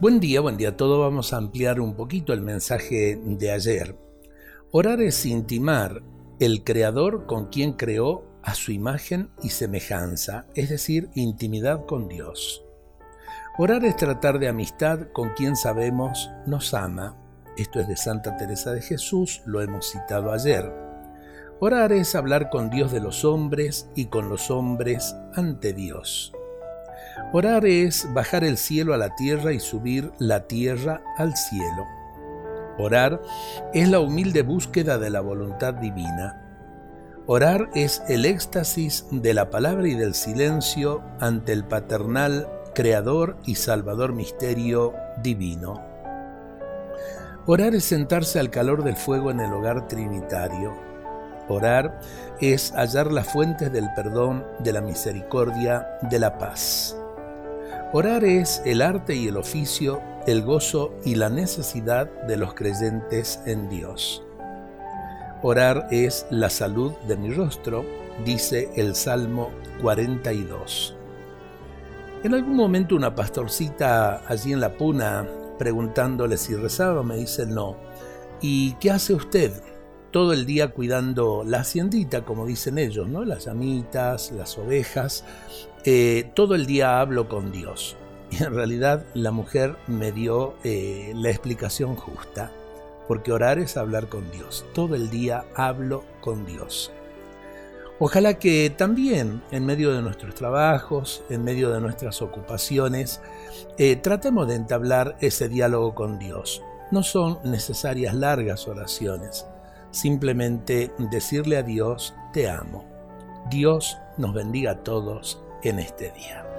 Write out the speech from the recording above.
Buen día, buen día a todos. Vamos a ampliar un poquito el mensaje de ayer. Orar es intimar el Creador con quien creó a su imagen y semejanza, es decir, intimidad con Dios. Orar es tratar de amistad con quien sabemos nos ama. Esto es de Santa Teresa de Jesús, lo hemos citado ayer. Orar es hablar con Dios de los hombres y con los hombres ante Dios. Orar es bajar el cielo a la tierra y subir la tierra al cielo. Orar es la humilde búsqueda de la voluntad divina. Orar es el éxtasis de la palabra y del silencio ante el paternal, creador y salvador misterio divino. Orar es sentarse al calor del fuego en el hogar trinitario. Orar es hallar las fuentes del perdón, de la misericordia, de la paz. Orar es el arte y el oficio, el gozo y la necesidad de los creyentes en Dios. Orar es la salud de mi rostro, dice el Salmo 42. En algún momento una pastorcita allí en la puna, preguntándole si rezaba, me dice no. ¿Y qué hace usted? Todo el día cuidando la haciendita, como dicen ellos, ¿no? Las llamitas, las ovejas, eh, todo el día hablo con Dios. Y en realidad la mujer me dio eh, la explicación justa, porque orar es hablar con Dios. Todo el día hablo con Dios. Ojalá que también en medio de nuestros trabajos, en medio de nuestras ocupaciones, eh, tratemos de entablar ese diálogo con Dios. No son necesarias largas oraciones, simplemente decirle a Dios, te amo. Dios nos bendiga a todos en este día.